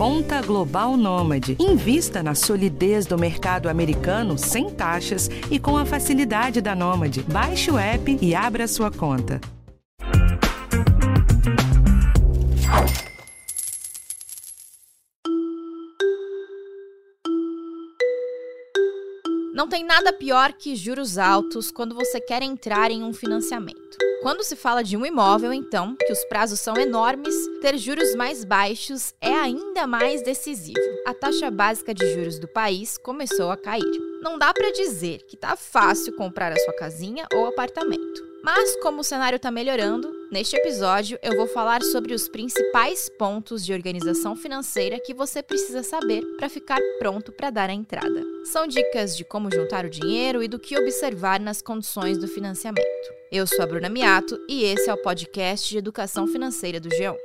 Conta Global Nômade. Invista na solidez do mercado americano sem taxas e com a facilidade da Nômade. Baixe o app e abra sua conta. Não tem nada pior que juros altos quando você quer entrar em um financiamento. Quando se fala de um imóvel, então, que os prazos são enormes, ter juros mais baixos é ainda mais decisivo. A taxa básica de juros do país começou a cair. Não dá para dizer que tá fácil comprar a sua casinha ou apartamento. Mas como o cenário está melhorando, neste episódio eu vou falar sobre os principais pontos de organização financeira que você precisa saber para ficar pronto para dar a entrada. São dicas de como juntar o dinheiro e do que observar nas condições do financiamento. Eu sou a Bruna Miato e esse é o podcast de educação financeira do G1.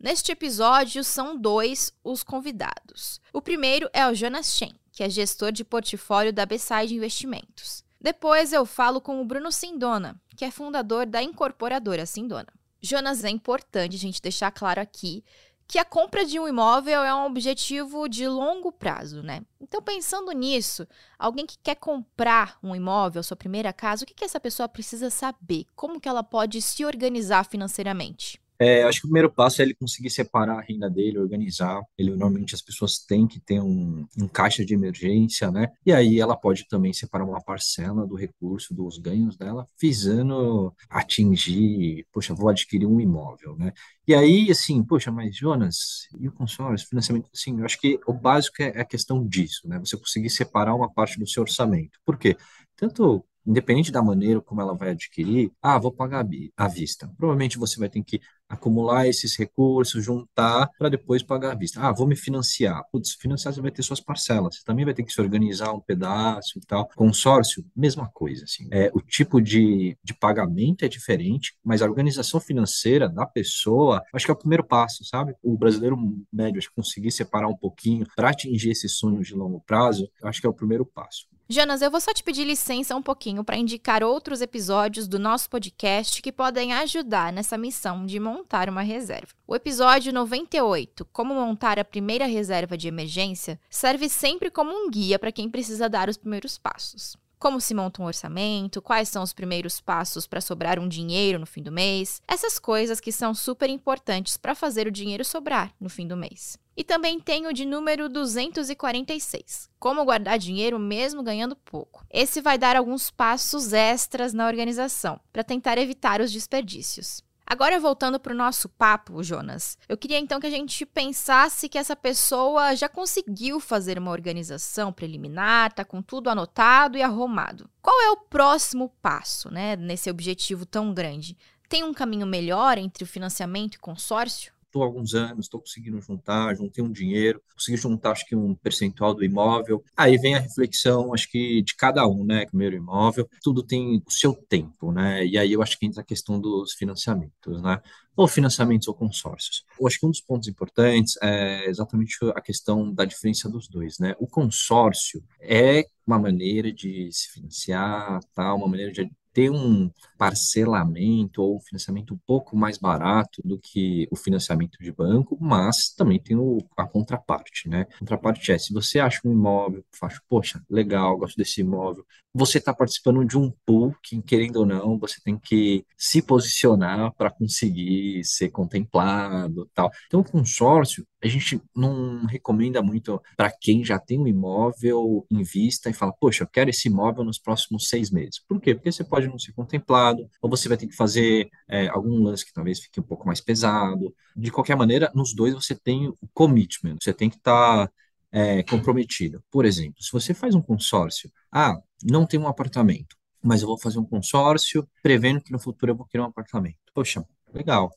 Neste episódio são dois os convidados. O primeiro é o Jonas Shen, que é gestor de portfólio da Beside Investimentos. Depois eu falo com o Bruno Sindona, que é fundador da incorporadora Sindona. Jonas, é importante a gente deixar claro aqui que a compra de um imóvel é um objetivo de longo prazo, né? Então, pensando nisso, alguém que quer comprar um imóvel, sua primeira casa, o que, que essa pessoa precisa saber? Como que ela pode se organizar financeiramente? É, acho que o primeiro passo é ele conseguir separar a renda dele, organizar. Ele normalmente as pessoas têm que ter um, um caixa de emergência, né? E aí ela pode também separar uma parcela do recurso, dos ganhos dela, visando atingir, poxa, vou adquirir um imóvel, né? E aí, assim, poxa, mas Jonas, e o consórcio, financiamento, assim, eu acho que o básico é, é a questão disso, né? Você conseguir separar uma parte do seu orçamento. Por quê? Tanto independente da maneira como ela vai adquirir, ah, vou pagar à vista. Provavelmente você vai ter que acumular esses recursos, juntar para depois pagar à vista. Ah, vou me financiar. Putz, financiar você vai ter suas parcelas. Você também vai ter que se organizar um pedaço e tal. Consórcio, mesma coisa, assim. É, o tipo de, de pagamento é diferente, mas a organização financeira da pessoa, acho que é o primeiro passo, sabe? O brasileiro médio, acho que conseguir separar um pouquinho para atingir esses sonhos de longo prazo, acho que é o primeiro passo. Jonas, eu vou só te pedir licença um pouquinho para indicar outros episódios do nosso podcast que podem ajudar nessa missão de montar uma reserva. O episódio 98, Como montar a primeira reserva de emergência, serve sempre como um guia para quem precisa dar os primeiros passos como se monta um orçamento, quais são os primeiros passos para sobrar um dinheiro no fim do mês, essas coisas que são super importantes para fazer o dinheiro sobrar no fim do mês. E também tem o de número 246, como guardar dinheiro mesmo ganhando pouco. Esse vai dar alguns passos extras na organização para tentar evitar os desperdícios. Agora, voltando para o nosso papo, Jonas, eu queria então que a gente pensasse que essa pessoa já conseguiu fazer uma organização preliminar, está com tudo anotado e arrumado. Qual é o próximo passo, né, nesse objetivo tão grande? Tem um caminho melhor entre o financiamento e consórcio? Estou alguns anos, estou conseguindo juntar, juntei um dinheiro, consegui juntar acho que um percentual do imóvel. Aí vem a reflexão, acho que de cada um, né? Primeiro imóvel, tudo tem o seu tempo, né? E aí eu acho que entra a questão dos financiamentos, né? Ou financiamentos ou consórcios. Eu acho que um dos pontos importantes é exatamente a questão da diferença dos dois, né? O consórcio é uma maneira de se financiar, tá? Uma maneira de ter um parcelamento ou financiamento um pouco mais barato do que o financiamento de banco, mas também tem o, a contraparte, né? A contraparte é, se você acha um imóvel, faz, poxa, legal, gosto desse imóvel, você está participando de um pool que, querendo ou não, você tem que se posicionar para conseguir ser contemplado tal. Então, o consórcio, a gente não recomenda muito para quem já tem um imóvel em vista e fala, poxa, eu quero esse imóvel nos próximos seis meses. Por quê? Porque você pode não ser contemplado, ou você vai ter que fazer é, algum lance que talvez fique um pouco mais pesado. De qualquer maneira, nos dois você tem o commitment, você tem que estar tá, é, comprometido. Por exemplo, se você faz um consórcio, ah, não tem um apartamento, mas eu vou fazer um consórcio prevendo que no futuro eu vou querer um apartamento. Poxa, legal.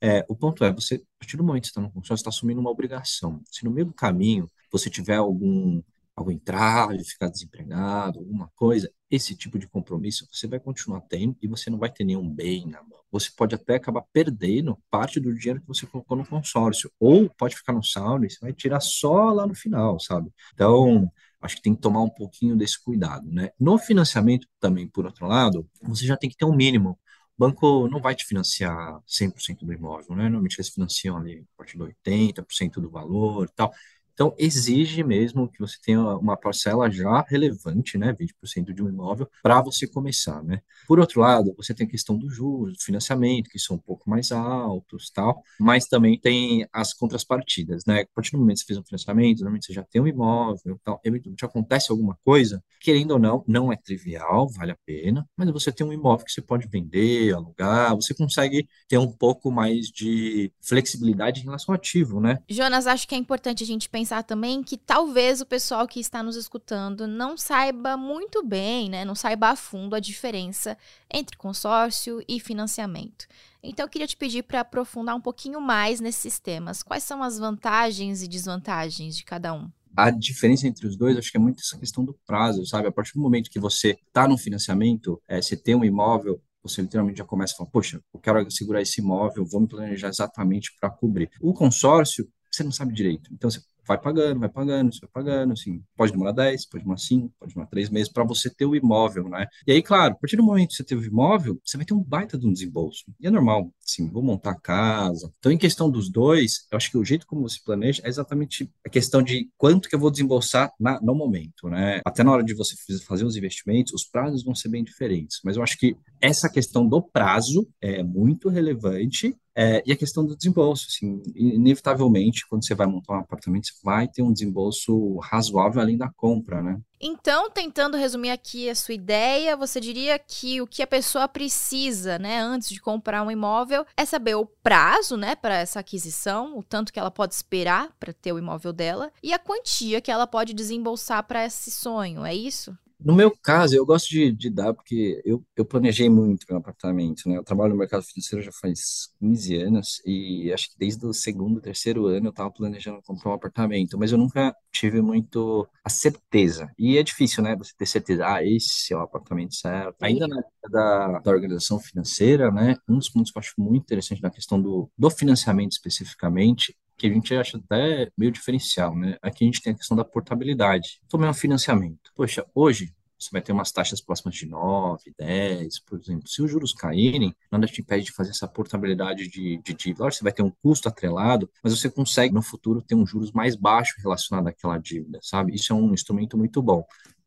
É, o ponto é, você, a partir do momento que você está no consórcio, está assumindo uma obrigação. Se no meio do caminho você tiver algum algum entrave, ficar desempregado, alguma coisa, esse tipo de compromisso você vai continuar tendo e você não vai ter nenhum bem na mão. Você pode até acabar perdendo parte do dinheiro que você colocou no consórcio, ou pode ficar no saldo e você vai tirar só lá no final, sabe? Então, acho que tem que tomar um pouquinho desse cuidado, né? No financiamento também, por outro lado, você já tem que ter um mínimo banco não vai te financiar 100% do imóvel, né? Normalmente eles financiam ali a partir de 80% do valor e tal. Então, exige mesmo que você tenha uma parcela já relevante, né, 20% de um imóvel, para você começar, né? Por outro lado, você tem a questão dos juros, do financiamento, que são um pouco mais altos, tal, mas também tem as contrapartidas, né? A partir do momento que você fez um financiamento, normalmente você já tem um imóvel, tal, eventualmente acontece alguma coisa, querendo ou não, não é trivial, vale a pena, mas você tem um imóvel que você pode vender, alugar, você consegue ter um pouco mais de flexibilidade em relação ao ativo, né? Jonas, acho que é importante a gente pensar pensar também que talvez o pessoal que está nos escutando não saiba muito bem, né, não saiba a fundo a diferença entre consórcio e financiamento. Então eu queria te pedir para aprofundar um pouquinho mais nesses temas. Quais são as vantagens e desvantagens de cada um? a diferença entre os dois, acho que é muito essa questão do prazo, sabe? A partir do momento que você está no financiamento, é, você tem um imóvel, você literalmente já começa a falar, poxa, eu quero segurar esse imóvel, vou me planejar exatamente para cobrir. O consórcio, você não sabe direito. Então, você vai pagando, vai pagando, você vai pagando, assim, pode demorar 10, pode demorar 5, pode demorar 3 meses para você ter o imóvel, né? E aí, claro, a partir do momento que você teve o imóvel, você vai ter um baita de um desembolso. E é normal, assim, vou montar a casa. Então, em questão dos dois, eu acho que o jeito como você planeja é exatamente a questão de quanto que eu vou desembolsar na, no momento, né? Até na hora de você fazer os investimentos, os prazos vão ser bem diferentes. Mas eu acho que essa questão do prazo é muito relevante é, e a questão do desembolso, assim, inevitavelmente, quando você vai montar um apartamento, você vai ter um desembolso razoável além da compra, né? Então, tentando resumir aqui a sua ideia, você diria que o que a pessoa precisa, né, antes de comprar um imóvel, é saber o prazo, né, para essa aquisição, o tanto que ela pode esperar para ter o imóvel dela e a quantia que ela pode desembolsar para esse sonho, é isso? No meu caso, eu gosto de, de dar porque eu, eu planejei muito meu apartamento, né? Eu trabalho no mercado financeiro já faz 15 anos e acho que desde o segundo, terceiro ano eu estava planejando comprar um apartamento, mas eu nunca tive muito a certeza. E é difícil, né? Você ter certeza, ah, esse é o apartamento certo. Ainda na da, da organização financeira, né? Um dos pontos que eu acho muito interessante na questão do, do financiamento especificamente que a gente acha até meio diferencial, né? Aqui a gente tem a questão da portabilidade. Tomei um financiamento. Poxa, hoje você vai ter umas taxas próximas de 9, 10, por exemplo. Se os juros caírem, nada te impede de fazer essa portabilidade de, de dívida. Lógico, você vai ter um custo atrelado, mas você consegue no futuro ter um juros mais baixo relacionado àquela dívida, sabe? Isso é um instrumento muito bom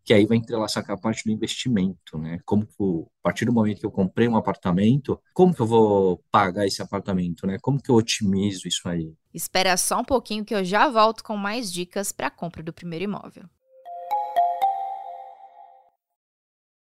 que aí vai entrelaçar com a parte do investimento, né? Como que, a partir do momento que eu comprei um apartamento, como que eu vou pagar esse apartamento, né? Como que eu otimizo isso aí? Espera só um pouquinho que eu já volto com mais dicas para a compra do primeiro imóvel.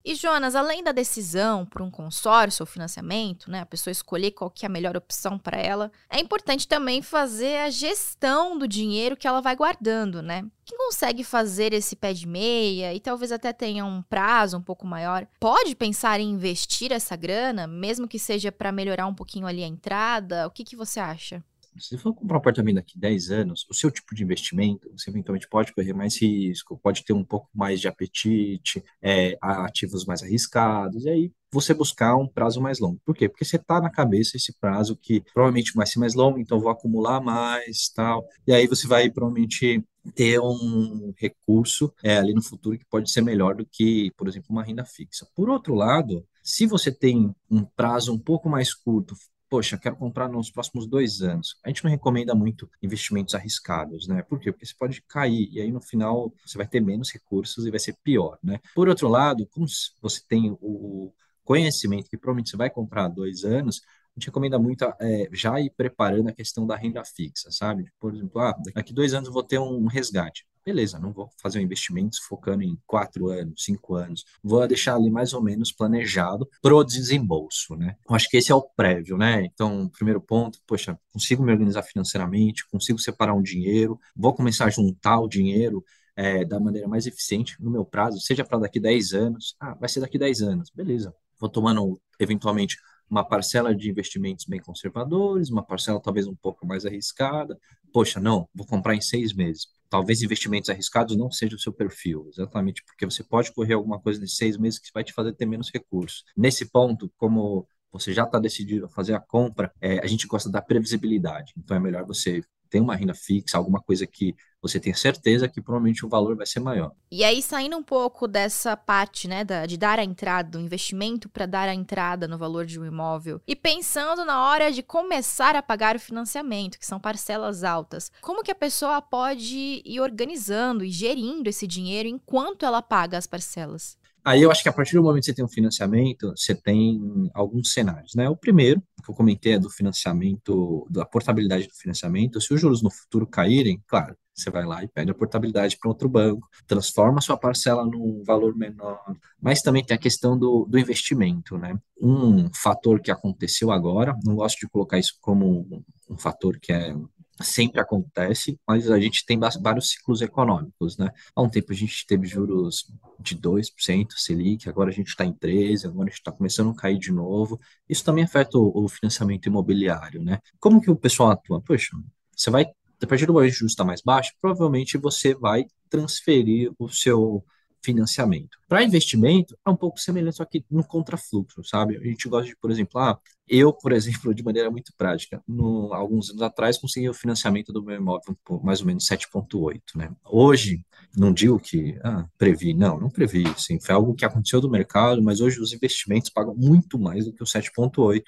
E Jonas, além da decisão por um consórcio ou financiamento, né, a pessoa escolher qual que é a melhor opção para ela, é importante também fazer a gestão do dinheiro que ela vai guardando, né? Quem consegue fazer esse pé de meia e talvez até tenha um prazo um pouco maior, pode pensar em investir essa grana, mesmo que seja para melhorar um pouquinho ali a entrada? O que, que você acha? Se você for comprar um apartamento daqui 10 anos, o seu tipo de investimento, você eventualmente pode correr mais risco, pode ter um pouco mais de apetite, é, ativos mais arriscados, e aí você buscar um prazo mais longo. Por quê? Porque você está na cabeça esse prazo que provavelmente vai ser mais longo, então vou acumular mais, tal, e aí você vai provavelmente ter um recurso é, ali no futuro que pode ser melhor do que, por exemplo, uma renda fixa. Por outro lado, se você tem um prazo um pouco mais curto, poxa, quero comprar nos próximos dois anos. A gente não recomenda muito investimentos arriscados, né? Por quê? Porque você pode cair e aí no final você vai ter menos recursos e vai ser pior, né? Por outro lado, como você tem o conhecimento que provavelmente você vai comprar dois anos, a gente recomenda muito é, já ir preparando a questão da renda fixa, sabe? Por exemplo, ah, daqui dois anos eu vou ter um resgate beleza, não vou fazer um investimento focando em quatro anos, cinco anos, vou deixar ali mais ou menos planejado pro desembolso, né? Eu acho que esse é o prévio, né? Então, primeiro ponto, poxa, consigo me organizar financeiramente, consigo separar um dinheiro, vou começar a juntar o dinheiro é, da maneira mais eficiente no meu prazo, seja para daqui 10 anos, ah, vai ser daqui 10 anos, beleza. Vou tomando eventualmente uma parcela de investimentos bem conservadores, uma parcela talvez um pouco mais arriscada. Poxa, não, vou comprar em seis meses talvez investimentos arriscados não seja o seu perfil, exatamente porque você pode correr alguma coisa nesses seis meses que vai te fazer ter menos recursos. Nesse ponto, como você já está decidido a fazer a compra, é, a gente gosta da previsibilidade. Então é melhor você tem uma renda fixa, alguma coisa que você tem certeza que provavelmente o valor vai ser maior. E aí, saindo um pouco dessa parte, né, da, de dar a entrada, do investimento para dar a entrada no valor de um imóvel, e pensando na hora de começar a pagar o financiamento, que são parcelas altas, como que a pessoa pode ir organizando e gerindo esse dinheiro enquanto ela paga as parcelas? Aí eu acho que a partir do momento que você tem um financiamento, você tem alguns cenários, né? O primeiro, que eu comentei, é do financiamento, da portabilidade do financiamento. Se os juros no futuro caírem, claro, você vai lá e pede a portabilidade para outro banco, transforma sua parcela num valor menor. Mas também tem a questão do, do investimento, né? Um fator que aconteceu agora, não gosto de colocar isso como um fator que é sempre acontece, mas a gente tem vários ciclos econômicos, né? Há um tempo a gente teve juros de 2% Selic, agora a gente está em 13%, agora a gente está começando a cair de novo. Isso também afeta o, o, financiamento imobiliário, né? Como que o pessoal atua? Poxa, você vai, a partir do momento que o juros está mais baixo, provavelmente você vai transferir o seu financiamento. Para investimento, é um pouco semelhante, só que no contrafluxo, sabe? A gente gosta de, por exemplo, ah, eu, por exemplo, de maneira muito prática, no, alguns anos atrás, consegui o financiamento do meu imóvel por mais ou menos 7,8, né? Hoje, não digo que ah, previ, não, não previ, sim, foi algo que aconteceu do mercado, mas hoje os investimentos pagam muito mais do que o 7,8.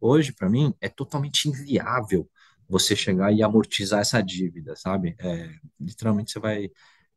Hoje, para mim, é totalmente inviável você chegar e amortizar essa dívida, sabe? É, literalmente você vai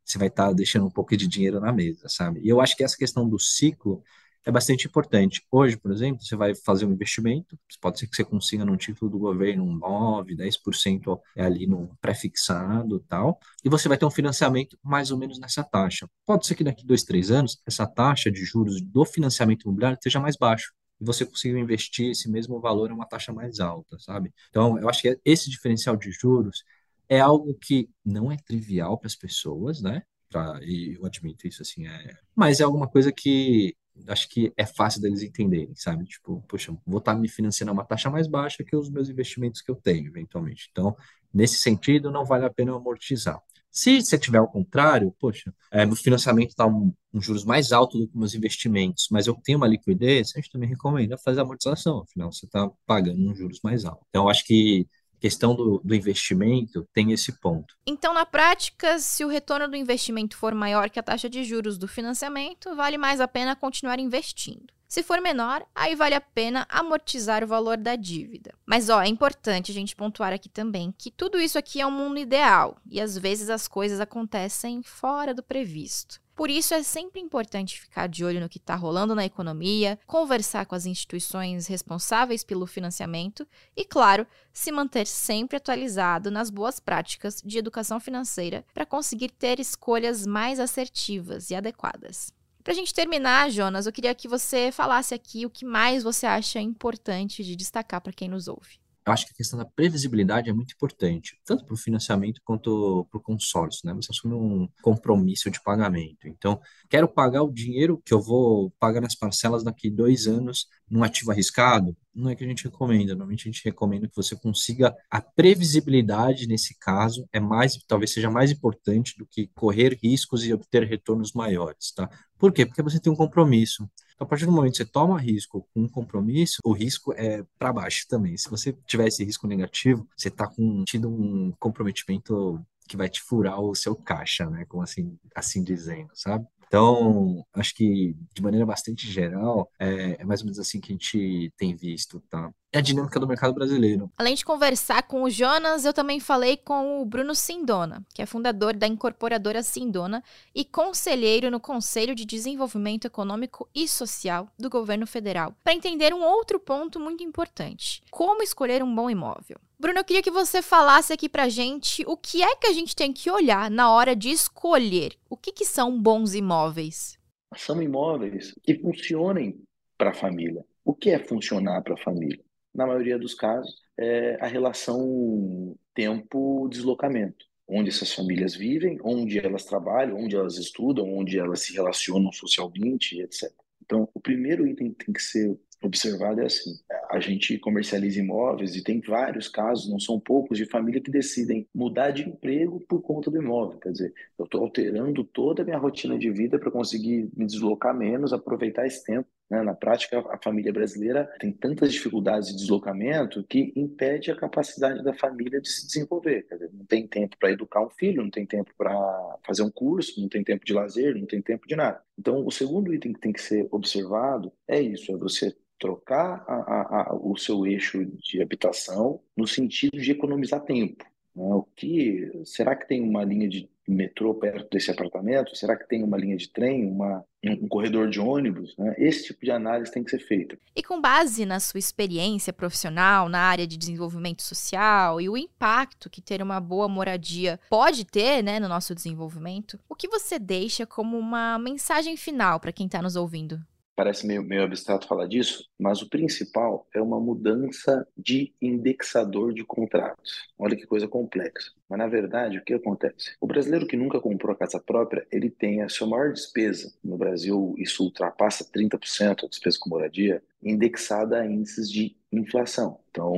você vai estar tá deixando um pouco de dinheiro na mesa, sabe? E eu acho que essa questão do ciclo é bastante importante. Hoje, por exemplo, você vai fazer um investimento, pode ser que você consiga num título do governo um 9, 10% é ali no pré-fixado tal, e você vai ter um financiamento mais ou menos nessa taxa. Pode ser que daqui dois, três anos, essa taxa de juros do financiamento imobiliário esteja mais baixo e você conseguiu investir esse mesmo valor a uma taxa mais alta, sabe? Então, eu acho que esse diferencial de juros é algo que não é trivial para as pessoas, né? Pra, e eu admito isso, assim, é... mas é alguma coisa que acho que é fácil deles entenderem, sabe? Tipo, poxa, vou estar tá me financiando a uma taxa mais baixa que os meus investimentos que eu tenho, eventualmente. Então, nesse sentido, não vale a pena amortizar. Se você tiver ao contrário, poxa, é, meu financiamento está um, um, juros mais alto do que meus investimentos, mas eu tenho uma liquidez, a gente também recomenda fazer amortização, afinal você está pagando um juros mais alto. Então, acho que questão do, do, investimento tem esse ponto. Então, na prática, se o retorno do investimento for maior que a taxa de juros do financiamento, vale mais a pena continuar investindo. Se for menor, aí vale a pena amortizar o valor da dívida. Mas ó, é importante a gente pontuar aqui também que tudo isso aqui é um mundo ideal e às vezes as coisas acontecem fora do previsto. Por isso é sempre importante ficar de olho no que está rolando na economia, conversar com as instituições responsáveis pelo financiamento e, claro, se manter sempre atualizado nas boas práticas de educação financeira para conseguir ter escolhas mais assertivas e adequadas. Para a gente terminar, Jonas, eu queria que você falasse aqui o que mais você acha importante de destacar para quem nos ouve eu acho que a questão da previsibilidade é muito importante, tanto para o financiamento quanto para o consórcio, né? Você assume um compromisso de pagamento. Então, quero pagar o dinheiro que eu vou pagar nas parcelas daqui dois anos num ativo arriscado? Não é que a gente recomenda. Normalmente a gente recomenda que você consiga a previsibilidade nesse caso é mais, talvez seja mais importante do que correr riscos e obter retornos maiores, tá? Por quê? Porque você tem um compromisso. Então, a partir do momento que você toma risco com um compromisso, o risco é para baixo também. Se você tiver esse risco negativo, você está tido um comprometimento que vai te furar o seu caixa, né? Como assim, assim dizendo, sabe? Então, acho que de maneira bastante geral, é, é mais ou menos assim que a gente tem visto, tá? É a dinâmica do mercado brasileiro. Além de conversar com o Jonas, eu também falei com o Bruno Sindona, que é fundador da incorporadora Sindona e conselheiro no Conselho de Desenvolvimento Econômico e Social do governo federal, para entender um outro ponto muito importante: como escolher um bom imóvel. Bruno, eu queria que você falasse aqui pra gente o que é que a gente tem que olhar na hora de escolher. O que, que são bons imóveis? São imóveis que funcionem para a família. O que é funcionar para a família? Na maioria dos casos, é a relação tempo-deslocamento. Onde essas famílias vivem, onde elas trabalham, onde elas estudam, onde elas se relacionam socialmente, etc. Então, o primeiro item que tem que ser observado é assim: a gente comercializa imóveis e tem vários casos, não são poucos, de família que decidem mudar de emprego por conta do imóvel. Quer dizer, eu estou alterando toda a minha rotina de vida para conseguir me deslocar menos, aproveitar esse tempo? Na prática, a família brasileira tem tantas dificuldades de deslocamento que impede a capacidade da família de se desenvolver. Dizer, não tem tempo para educar um filho, não tem tempo para fazer um curso, não tem tempo de lazer, não tem tempo de nada. Então, o segundo item que tem que ser observado é isso: é você trocar a, a, a, o seu eixo de habitação no sentido de economizar tempo. Né? O que será que tem uma linha de metrô perto desse apartamento? Será que tem uma linha de trem, uma, um corredor de ônibus? Né? Esse tipo de análise tem que ser feita. E com base na sua experiência profissional na área de desenvolvimento social e o impacto que ter uma boa moradia pode ter né, no nosso desenvolvimento, o que você deixa como uma mensagem final para quem está nos ouvindo? Parece meio, meio abstrato falar disso, mas o principal é uma mudança de indexador de contratos. Olha que coisa complexa. Mas, na verdade, o que acontece? O brasileiro que nunca comprou casa própria, ele tem a sua maior despesa. No Brasil, isso ultrapassa 30% a despesa com moradia, indexada a índices de inflação. Então,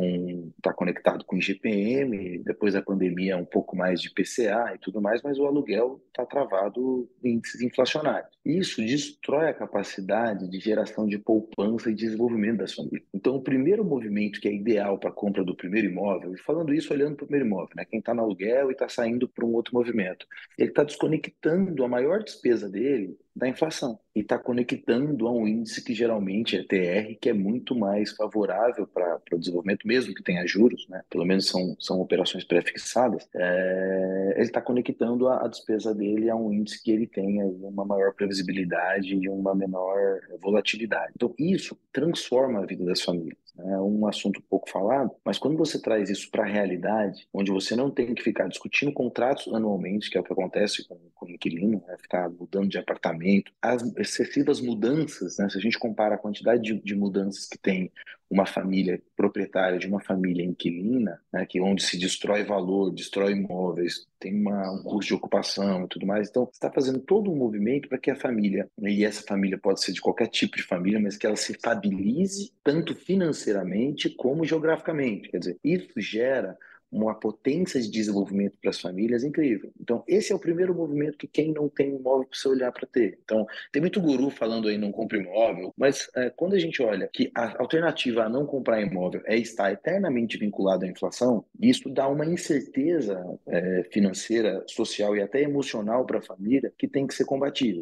está conectado com IGPM, depois da pandemia um pouco mais de PCA e tudo mais, mas o aluguel está travado em índices inflacionários. Isso destrói a capacidade de geração de poupança e desenvolvimento das famílias. Então, o primeiro movimento que é ideal para a compra do primeiro imóvel, e falando isso olhando para o primeiro imóvel, né? quem está no aluguel e está saindo para um outro movimento, ele está desconectando a maior despesa dele da inflação e está conectando a um índice que geralmente é TR, que é muito mais favorável para o desenvolvimento, mesmo que tenha juros, né? pelo menos são, são operações pré-fixadas, é, ele está conectando a, a, despesa dele a um índice que ele tenha uma maior previsibilidade e uma menor volatilidade. Então, isso transforma a vida das famílias. Né? É um assunto pouco falado, mas quando você traz isso para a realidade, onde você não tem que ficar discutindo contratos anualmente, que é o que acontece com, inquilino, né? ficar mudando de apartamento, as excessivas mudanças, né? se a gente compara a quantidade de, de mudanças que tem uma família proprietária de uma família inquilina, né, que onde se destrói valor, destrói imóveis, tem uma, um custo de ocupação e tudo mais. Então, está fazendo todo um movimento para que a família, e essa família pode ser de qualquer tipo de família, mas que ela se estabilize tanto financeiramente como geograficamente. Quer dizer, isso gera uma potência de desenvolvimento para as famílias incrível. Então, esse é o primeiro movimento que quem não tem imóvel precisa olhar para ter. Então, tem muito guru falando aí não compre imóvel, mas é, quando a gente olha que a alternativa a não comprar imóvel é estar eternamente vinculado à inflação, isso dá uma incerteza é, financeira, social e até emocional para a família que tem que ser combatida.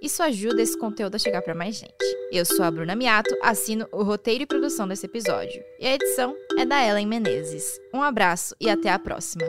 Isso ajuda esse conteúdo a chegar para mais gente. Eu sou a Bruna Miato, assino o roteiro e produção desse episódio. E a edição é da Ellen Menezes. Um abraço e até a próxima.